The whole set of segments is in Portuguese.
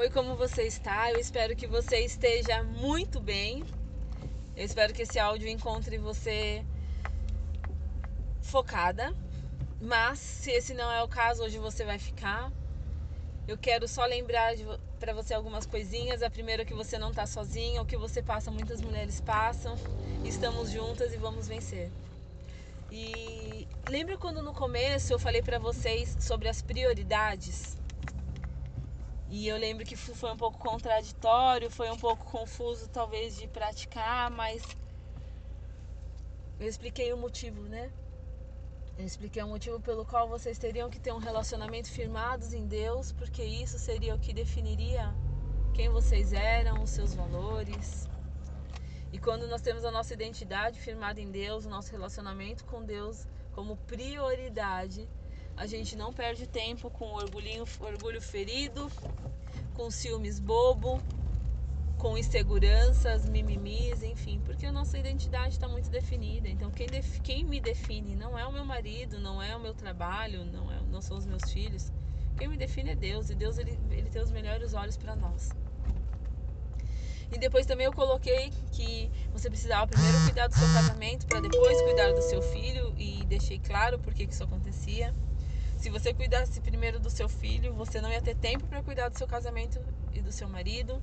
Oi, como você está? Eu espero que você esteja muito bem. Eu espero que esse áudio encontre você focada. Mas se esse não é o caso, hoje você vai ficar. Eu quero só lembrar para você algumas coisinhas. A primeira é que você não está sozinha, o que você passa, muitas mulheres passam. Estamos juntas e vamos vencer. E lembra quando no começo eu falei para vocês sobre as prioridades? E eu lembro que foi um pouco contraditório, foi um pouco confuso talvez de praticar, mas eu expliquei o motivo, né? Eu expliquei o motivo pelo qual vocês teriam que ter um relacionamento firmados em Deus, porque isso seria o que definiria quem vocês eram, os seus valores. E quando nós temos a nossa identidade firmada em Deus, o nosso relacionamento com Deus como prioridade, a gente não perde tempo com orgulhinho, orgulho ferido, com ciúmes bobo, com inseguranças, mimimis, enfim, porque a nossa identidade está muito definida. Então, quem, def, quem me define não é o meu marido, não é o meu trabalho, não, é, não são os meus filhos. Quem me define é Deus, e Deus ele, ele tem os melhores olhos para nós. E depois também eu coloquei que você precisava primeiro cuidar do seu casamento para depois cuidar do seu filho e deixei claro por que isso acontecia. Se você cuidasse primeiro do seu filho, você não ia ter tempo para cuidar do seu casamento e do seu marido.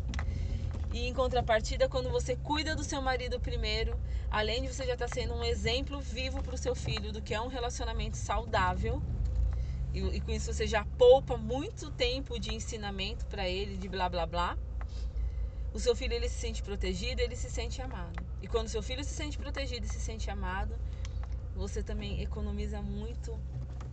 E em contrapartida, quando você cuida do seu marido primeiro, além de você já estar tá sendo um exemplo vivo para o seu filho do que é um relacionamento saudável, e, e, com isso você já poupa muito tempo de ensinamento para ele, de blá blá blá. O seu filho ele se sente protegido, ele se sente amado. E quando seu filho se sente protegido e se sente amado, você também economiza muito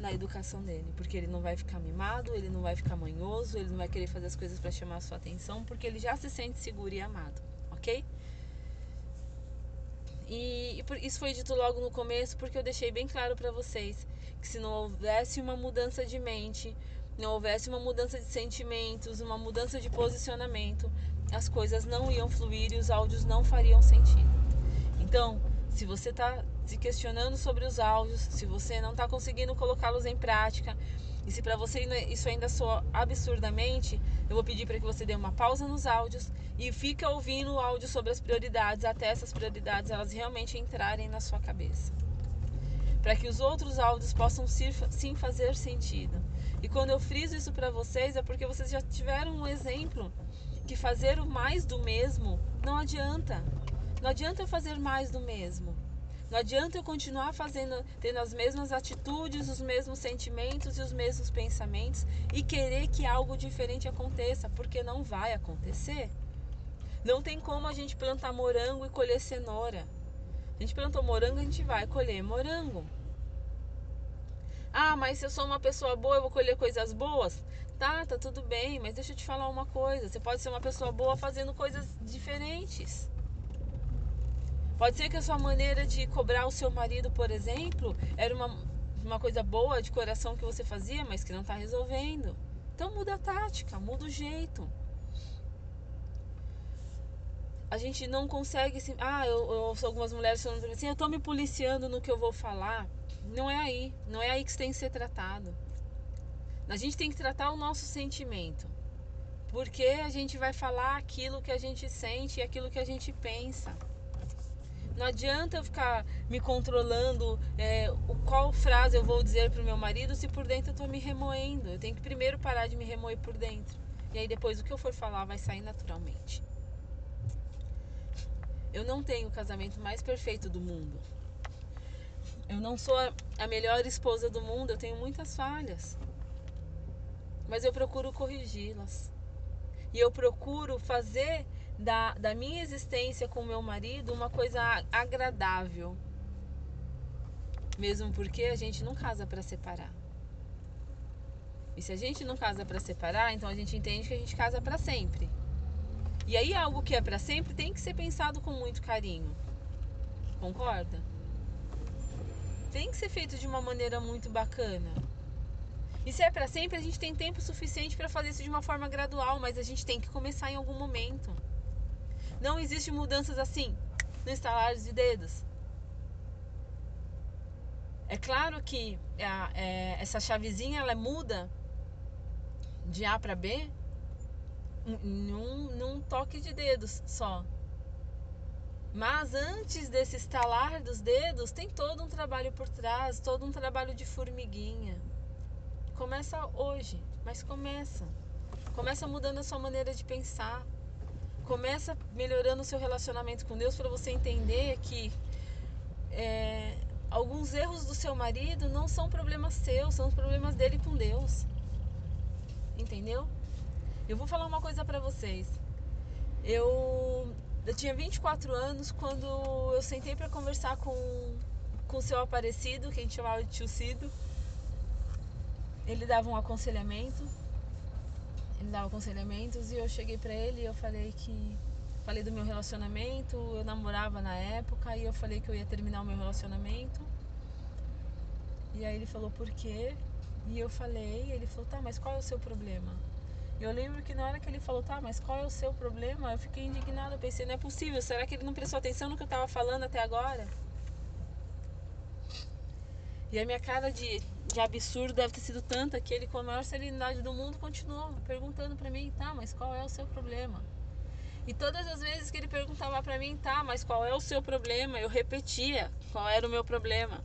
na educação dele, porque ele não vai ficar mimado, ele não vai ficar manhoso, ele não vai querer fazer as coisas para chamar a sua atenção, porque ele já se sente seguro e amado, ok? E, isso foi dito logo no começo, porque eu deixei bem claro para vocês que se não houvesse uma mudança de mente, não houvesse uma mudança de sentimentos, uma mudança de posicionamento, as coisas não iam fluir e os áudios não fariam sentido. Então, se você está se questionando sobre os áudios, se você não está conseguindo colocá-los em prática, e se para você isso ainda soa absurdamente, eu vou pedir para que você dê uma pausa nos áudios e fique ouvindo o áudio sobre as prioridades até essas prioridades elas realmente entrarem na sua cabeça. Para que os outros áudios possam sim fazer sentido. E quando eu friso isso para vocês é porque vocês já tiveram um exemplo que fazer o mais do mesmo não adianta. Não adianta fazer mais do mesmo. Não adianta eu continuar fazendo, tendo as mesmas atitudes, os mesmos sentimentos e os mesmos pensamentos e querer que algo diferente aconteça, porque não vai acontecer. Não tem como a gente plantar morango e colher cenoura. A gente plantou morango, a gente vai colher morango. Ah, mas se eu sou uma pessoa boa, eu vou colher coisas boas? Tá, tá tudo bem, mas deixa eu te falar uma coisa. Você pode ser uma pessoa boa fazendo coisas diferentes. Pode ser que a sua maneira de cobrar o seu marido, por exemplo, era uma, uma coisa boa de coração que você fazia, mas que não está resolvendo. Então muda a tática, muda o jeito. A gente não consegue assim, ah, eu, eu ouço algumas mulheres falando assim, eu estou me policiando no que eu vou falar. Não é aí, não é aí que tem que ser tratado. A gente tem que tratar o nosso sentimento. Porque a gente vai falar aquilo que a gente sente e aquilo que a gente pensa. Não adianta eu ficar me controlando é, o qual frase eu vou dizer para o meu marido se por dentro eu estou me remoendo. Eu tenho que primeiro parar de me remoer por dentro. E aí depois o que eu for falar vai sair naturalmente. Eu não tenho o casamento mais perfeito do mundo. Eu não sou a melhor esposa do mundo, eu tenho muitas falhas. Mas eu procuro corrigi-las. E eu procuro fazer da, da minha existência com meu marido uma coisa agradável. Mesmo porque a gente não casa para separar. E se a gente não casa para separar, então a gente entende que a gente casa para sempre. E aí algo que é para sempre tem que ser pensado com muito carinho. Concorda? Tem que ser feito de uma maneira muito bacana. E se é para sempre, a gente tem tempo suficiente para fazer isso de uma forma gradual, mas a gente tem que começar em algum momento. Não existe mudanças assim, no instalar de dedos. É claro que a, é, essa chavezinha ela muda de A para B, num, num toque de dedos só. Mas antes desse estalar dos dedos, tem todo um trabalho por trás, todo um trabalho de formiguinha. Começa hoje, mas começa. Começa mudando a sua maneira de pensar. Começa melhorando o seu relacionamento com Deus para você entender que é, alguns erros do seu marido não são problemas seus, são os problemas dele com Deus. Entendeu? Eu vou falar uma coisa para vocês. Eu eu tinha 24 anos quando eu sentei para conversar com, com o seu Aparecido, que a gente chamava de tio Cido. Ele dava um aconselhamento. Ele dava aconselhamentos e eu cheguei para ele e eu falei que falei do meu relacionamento, eu namorava na época e eu falei que eu ia terminar o meu relacionamento. E aí ele falou por quê? E eu falei, ele falou: "Tá, mas qual é o seu problema?" Eu lembro que na hora que ele falou, tá, mas qual é o seu problema? Eu fiquei indignada, eu pensei, não é possível, será que ele não prestou atenção no que eu estava falando até agora? E a minha cara de, de absurdo deve ter sido tanta que ele, com a maior serenidade do mundo, continuou perguntando para mim, tá, mas qual é o seu problema? E todas as vezes que ele perguntava para mim, tá, mas qual é o seu problema? Eu repetia qual era o meu problema.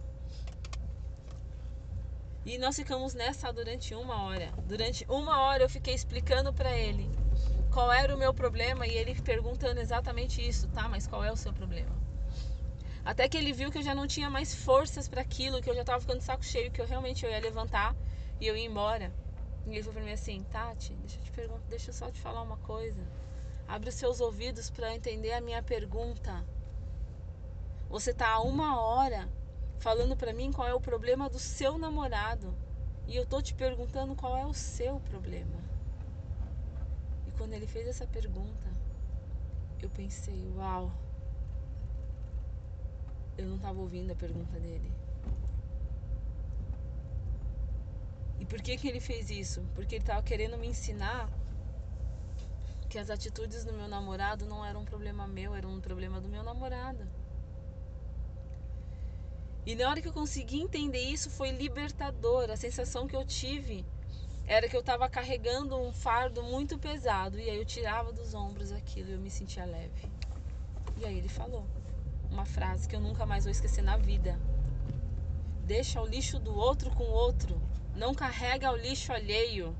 E nós ficamos nessa durante uma hora. Durante uma hora eu fiquei explicando para ele qual era o meu problema e ele perguntando exatamente isso, tá? Mas qual é o seu problema? Até que ele viu que eu já não tinha mais forças para aquilo, que eu já tava ficando de saco cheio, que eu realmente eu ia levantar e eu ia embora. E ele falou pra mim assim: Tati, deixa eu te perguntar, deixa eu só te falar uma coisa. Abre os seus ouvidos para entender a minha pergunta. Você tá há uma hora falando para mim qual é o problema do seu namorado. E eu tô te perguntando qual é o seu problema. E quando ele fez essa pergunta, eu pensei, uau. Eu não estava ouvindo a pergunta dele. E por que que ele fez isso? Porque ele estava querendo me ensinar que as atitudes do meu namorado não eram um problema meu, eram um problema do meu namorado. E na hora que eu consegui entender isso, foi libertador. A sensação que eu tive era que eu estava carregando um fardo muito pesado. E aí eu tirava dos ombros aquilo e eu me sentia leve. E aí ele falou uma frase que eu nunca mais vou esquecer na vida: Deixa o lixo do outro com o outro, não carrega o lixo alheio.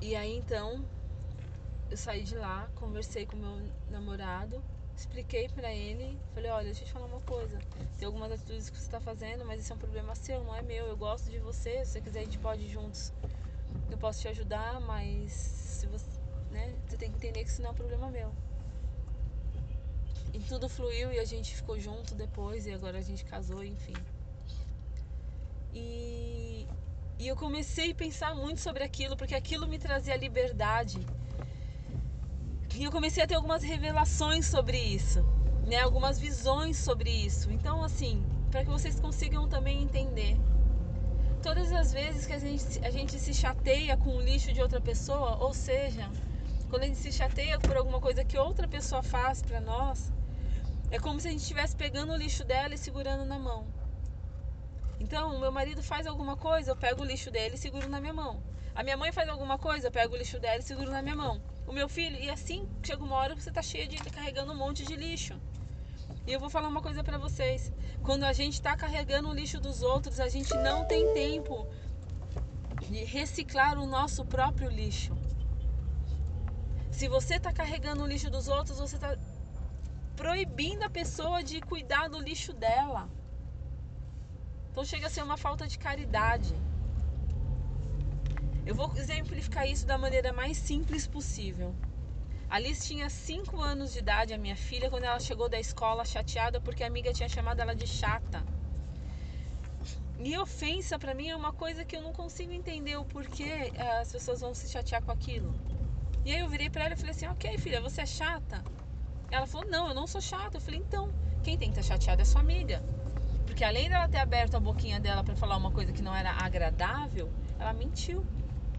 E aí então eu saí de lá, conversei com meu namorado expliquei para ele, falei, olha, deixa eu te falar uma coisa. Tem algumas atitudes que você está fazendo, mas isso é um problema seu, não é meu. Eu gosto de você, se você quiser a gente pode ir juntos. Eu posso te ajudar, mas se você, né, tem que entender que isso não é um problema meu. E tudo fluiu e a gente ficou junto depois e agora a gente casou, enfim. E, e eu comecei a pensar muito sobre aquilo, porque aquilo me trazia liberdade e eu comecei a ter algumas revelações sobre isso, né? Algumas visões sobre isso. Então, assim, para que vocês consigam também entender. Todas as vezes que a gente, a gente se chateia com o lixo de outra pessoa, ou seja, quando a gente se chateia por alguma coisa que outra pessoa faz para nós, é como se a gente estivesse pegando o lixo dela e segurando na mão. Então, meu marido faz alguma coisa, eu pego o lixo dele e seguro na minha mão. A minha mãe faz alguma coisa, eu pego o lixo dela e seguro na minha mão o meu filho. E assim chega uma hora que você tá cheia de carregando um monte de lixo. E eu vou falar uma coisa para vocês. Quando a gente está carregando o lixo dos outros, a gente não tem tempo de reciclar o nosso próprio lixo. Se você está carregando o lixo dos outros, você está proibindo a pessoa de cuidar do lixo dela. Então chega a ser uma falta de caridade. Eu vou exemplificar isso da maneira mais simples possível. Alice tinha 5 anos de idade, a minha filha, quando ela chegou da escola chateada porque a amiga tinha chamado ela de chata. E ofensa para mim é uma coisa que eu não consigo entender o porquê eh, as pessoas vão se chatear com aquilo. E aí eu virei para ela e falei assim: "OK, filha, você é chata?" Ela falou: "Não, eu não sou chata". Eu falei: "Então, quem tem que estar chateada é sua amiga". Porque além dela ter aberto a boquinha dela para falar uma coisa que não era agradável, ela mentiu.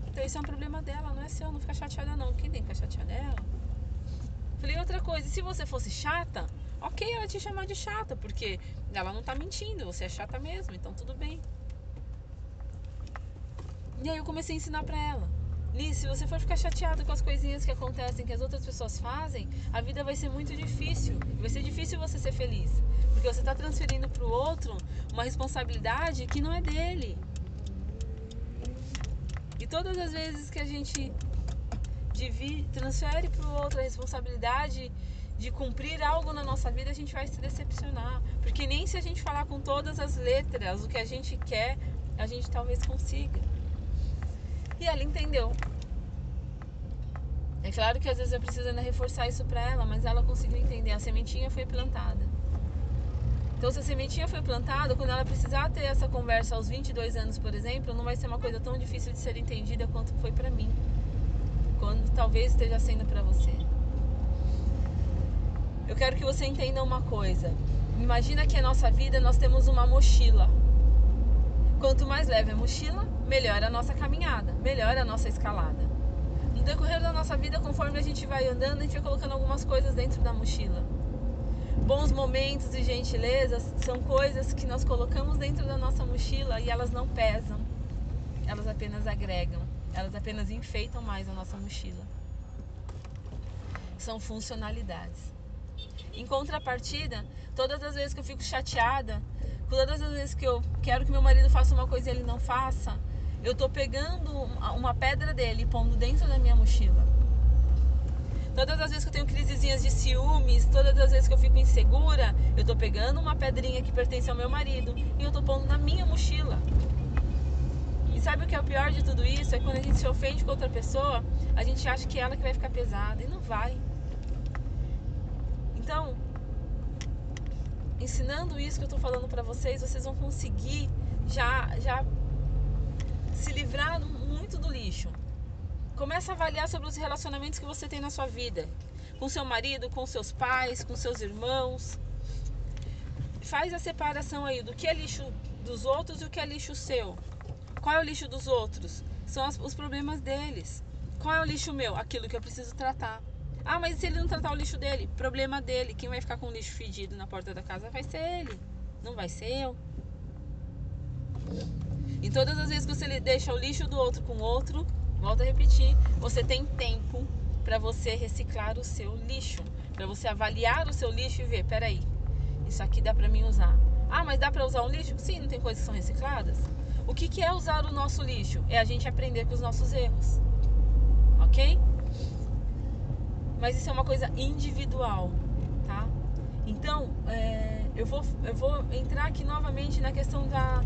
Então isso é um problema dela, não é seu, não fica chateada não. Quem tem que ficar chateada é ela. Falei outra coisa, se você fosse chata, ok ela te chamar de chata, porque ela não tá mentindo, você é chata mesmo, então tudo bem. E aí eu comecei a ensinar para ela. Liz, se você for ficar chateada com as coisinhas que acontecem, que as outras pessoas fazem, a vida vai ser muito difícil. Vai ser difícil você ser feliz. Porque você está transferindo para o outro uma responsabilidade que não é dele. E todas as vezes que a gente divide, transfere para o outro a responsabilidade de cumprir algo na nossa vida, a gente vai se decepcionar. Porque nem se a gente falar com todas as letras o que a gente quer, a gente talvez consiga. E ela entendeu. É claro que às vezes eu preciso ainda reforçar isso para ela, mas ela conseguiu entender. A sementinha foi plantada. Então, se a sementinha foi plantada, quando ela precisar ter essa conversa aos 22 anos, por exemplo, não vai ser uma coisa tão difícil de ser entendida quanto foi para mim. Quando talvez esteja sendo para você. Eu quero que você entenda uma coisa. Imagina que a nossa vida nós temos uma mochila. Quanto mais leve a mochila, melhor a nossa caminhada, melhor a nossa escalada. No decorrer da nossa vida, conforme a gente vai andando, a gente vai colocando algumas coisas dentro da mochila bons momentos e gentilezas são coisas que nós colocamos dentro da nossa mochila e elas não pesam, elas apenas agregam, elas apenas enfeitam mais a nossa mochila. São funcionalidades. Em contrapartida, todas as vezes que eu fico chateada, todas as vezes que eu quero que meu marido faça uma coisa e ele não faça, eu tô pegando uma pedra dele e pondo dentro da minha mochila. Todas as vezes que eu tenho crisezinhas de ciúmes, todas as vezes que eu fico insegura, eu tô pegando uma pedrinha que pertence ao meu marido e eu tô pondo na minha mochila. E sabe o que é o pior de tudo isso? É quando a gente se ofende com outra pessoa, a gente acha que é ela que vai ficar pesada e não vai. Então, ensinando isso que eu tô falando para vocês, vocês vão conseguir já já se livrar muito do lixo. Começa a avaliar sobre os relacionamentos que você tem na sua vida. Com seu marido, com seus pais, com seus irmãos. Faz a separação aí do que é lixo dos outros e o que é lixo seu. Qual é o lixo dos outros? São os problemas deles. Qual é o lixo meu? Aquilo que eu preciso tratar. Ah, mas se ele não tratar o lixo dele? Problema dele. Quem vai ficar com o lixo fedido na porta da casa vai ser ele. Não vai ser eu. E todas as vezes que você deixa o lixo do outro com o outro, Volto a repetir, você tem tempo para você reciclar o seu lixo, para você avaliar o seu lixo e ver, peraí, isso aqui dá para mim usar. Ah, mas dá para usar um lixo? Sim, não tem coisas que são recicladas. O que, que é usar o nosso lixo? É a gente aprender com os nossos erros, ok? Mas isso é uma coisa individual, tá? Então, é, eu, vou, eu vou entrar aqui novamente na questão da,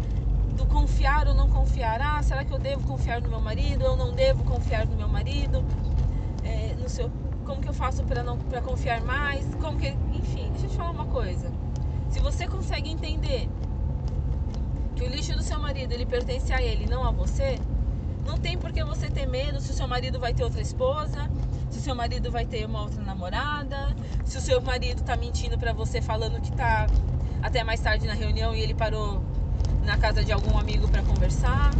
do confiar ou não confiar. Ah, será que eu devo confiar no meu marido? Eu não devo confiar no meu marido? É, no seu, como que eu faço para não para confiar mais? Como que, enfim, deixa eu te falar uma coisa. Se você consegue entender que o lixo do seu marido ele pertence a ele, não a você, não tem por que você ter medo se o seu marido vai ter outra esposa, se o seu marido vai ter uma outra namorada, se o seu marido tá mentindo para você falando que tá até mais tarde na reunião e ele parou na casa de algum amigo para conversar.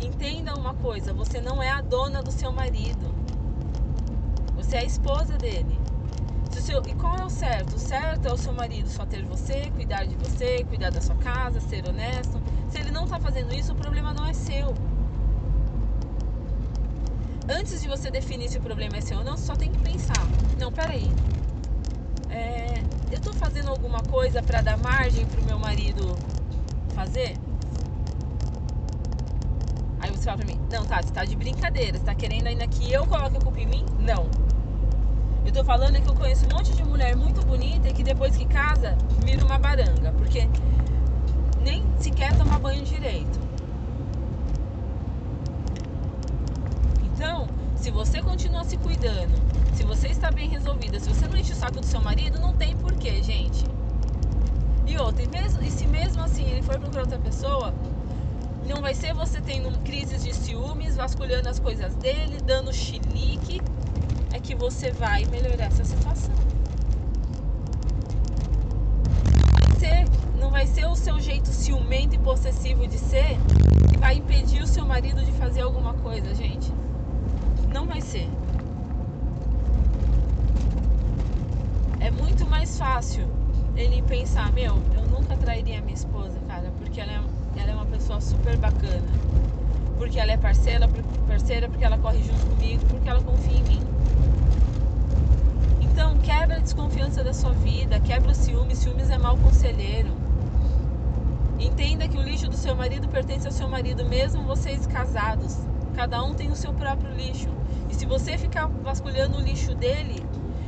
Entenda uma coisa: você não é a dona do seu marido, você é a esposa dele. Seu, e qual é o certo? O certo é o seu marido só ter você, cuidar de você, cuidar da sua casa, ser honesto. Se ele não está fazendo isso, o problema não é seu. Antes de você definir se o problema é seu ou não, só tem que pensar: não, peraí, é, eu tô fazendo alguma coisa para dar margem pro meu marido fazer? Aí você fala pra mim, não, tá, você tá de brincadeira, você tá querendo ainda que eu coloque a culpa em mim? Não. Eu tô falando que eu conheço um monte de mulher muito bonita e que depois que casa, vira uma baranga, porque nem sequer toma banho direito. Então, se você continua se cuidando, se você está bem resolvida, se você não enche o saco do seu marido, não tem porquê, gente. E outra, e, mesmo, e se mesmo assim ele for procurar outra pessoa, não vai ser você tendo crises de ciúmes, vasculhando as coisas dele, dando chilique, é que você vai melhorar essa situação. Não vai ser, não vai ser o seu jeito ciumento e possessivo de ser que vai impedir o seu marido de fazer alguma coisa, gente. Não vai ser. é muito mais fácil ele pensar, meu, eu nunca trairia minha esposa, cara, porque ela é ela é uma pessoa super bacana. Porque ela é parceira, parceira porque ela corre junto comigo, porque ela confia em mim. Então, quebra a desconfiança da sua vida, quebra o ciúme. Ciúmes é mau conselheiro. Entenda que o lixo do seu marido pertence ao seu marido, mesmo vocês casados. Cada um tem o seu próprio lixo. Se você ficar vasculhando o lixo dele,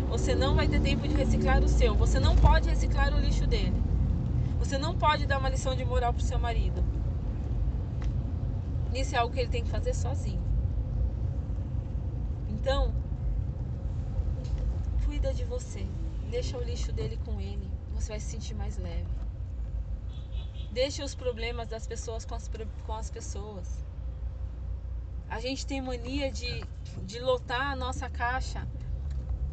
você não vai ter tempo de reciclar o seu. Você não pode reciclar o lixo dele. Você não pode dar uma lição de moral pro seu marido. Isso é algo que ele tem que fazer sozinho. Então, cuida de você. Deixa o lixo dele com ele. Você vai se sentir mais leve. Deixa os problemas das pessoas com as, com as pessoas. A gente tem mania de, de lotar a nossa caixa,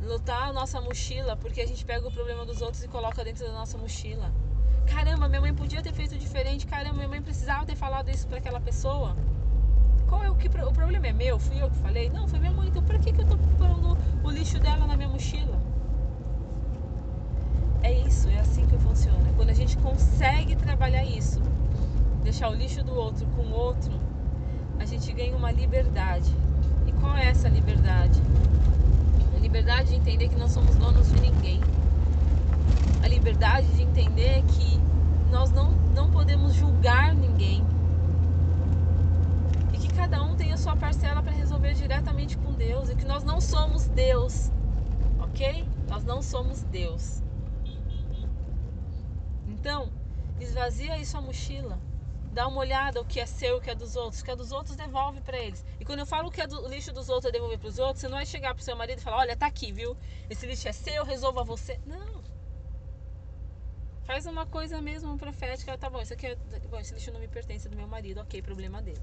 lotar a nossa mochila, porque a gente pega o problema dos outros e coloca dentro da nossa mochila. Caramba, minha mãe podia ter feito diferente. Caramba, minha mãe precisava ter falado isso para aquela pessoa. Qual é o que o problema é meu? Fui eu que falei? Não, foi minha mãe. Então por que, que eu tô pondo o lixo dela na minha mochila? É isso, é assim que funciona. Quando a gente consegue trabalhar isso, deixar o lixo do outro com o outro, a gente ganha uma liberdade. E qual é essa liberdade? A liberdade de entender que não somos donos de ninguém. A liberdade de entender que nós não, não podemos julgar ninguém. E que cada um tem a sua parcela para resolver diretamente com Deus. E que nós não somos Deus. Ok? Nós não somos Deus. Então, esvazia aí sua mochila dá uma olhada o que é seu, o que é dos outros. O que é dos outros, devolve para eles. E quando eu falo que é do lixo dos outros, é devolver para os outros, você não vai chegar pro seu marido e falar: olha, tá aqui, viu? Esse lixo é seu, resolva você. Não. Faz uma coisa mesmo profética. Tá bom, isso aqui é, bom, esse lixo não me pertence do meu marido, ok, problema dele.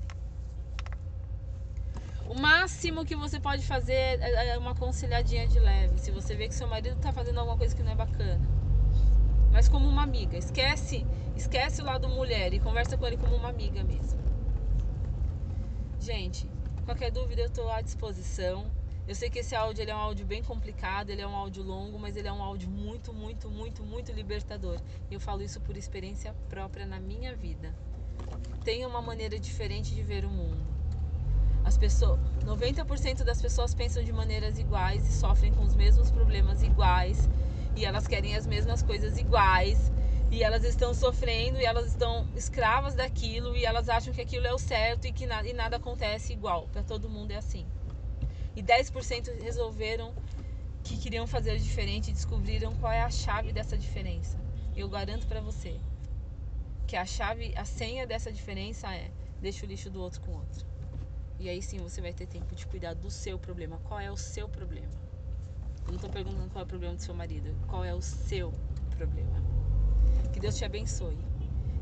O máximo que você pode fazer é, é uma conciliadinha de leve. Se você vê que seu marido tá fazendo alguma coisa que não é bacana. Mas como uma amiga. Esquece Esquece o lado mulher e conversa com ele como uma amiga mesmo. Gente, qualquer dúvida eu estou à disposição. Eu sei que esse áudio é um áudio bem complicado, ele é um áudio longo, mas ele é um áudio muito, muito, muito, muito libertador. E eu falo isso por experiência própria na minha vida. Tenha uma maneira diferente de ver o mundo. As pessoas, 90% das pessoas pensam de maneiras iguais e sofrem com os mesmos problemas iguais e elas querem as mesmas coisas iguais e elas estão sofrendo e elas estão escravas daquilo e elas acham que aquilo é o certo e que nada, e nada acontece igual. Para todo mundo é assim. E 10% resolveram que queriam fazer diferente e descobriram qual é a chave dessa diferença. Eu garanto para você que a chave, a senha dessa diferença é deixa o lixo do outro com o outro. E aí sim você vai ter tempo de cuidar do seu problema. Qual é o seu problema? Eu não estou perguntando qual é o problema do seu marido. Qual é o seu problema? Que Deus te abençoe.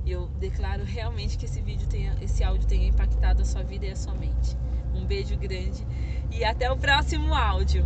E eu declaro realmente que esse vídeo tenha, esse áudio tenha impactado a sua vida e a sua mente. Um beijo grande e até o próximo áudio.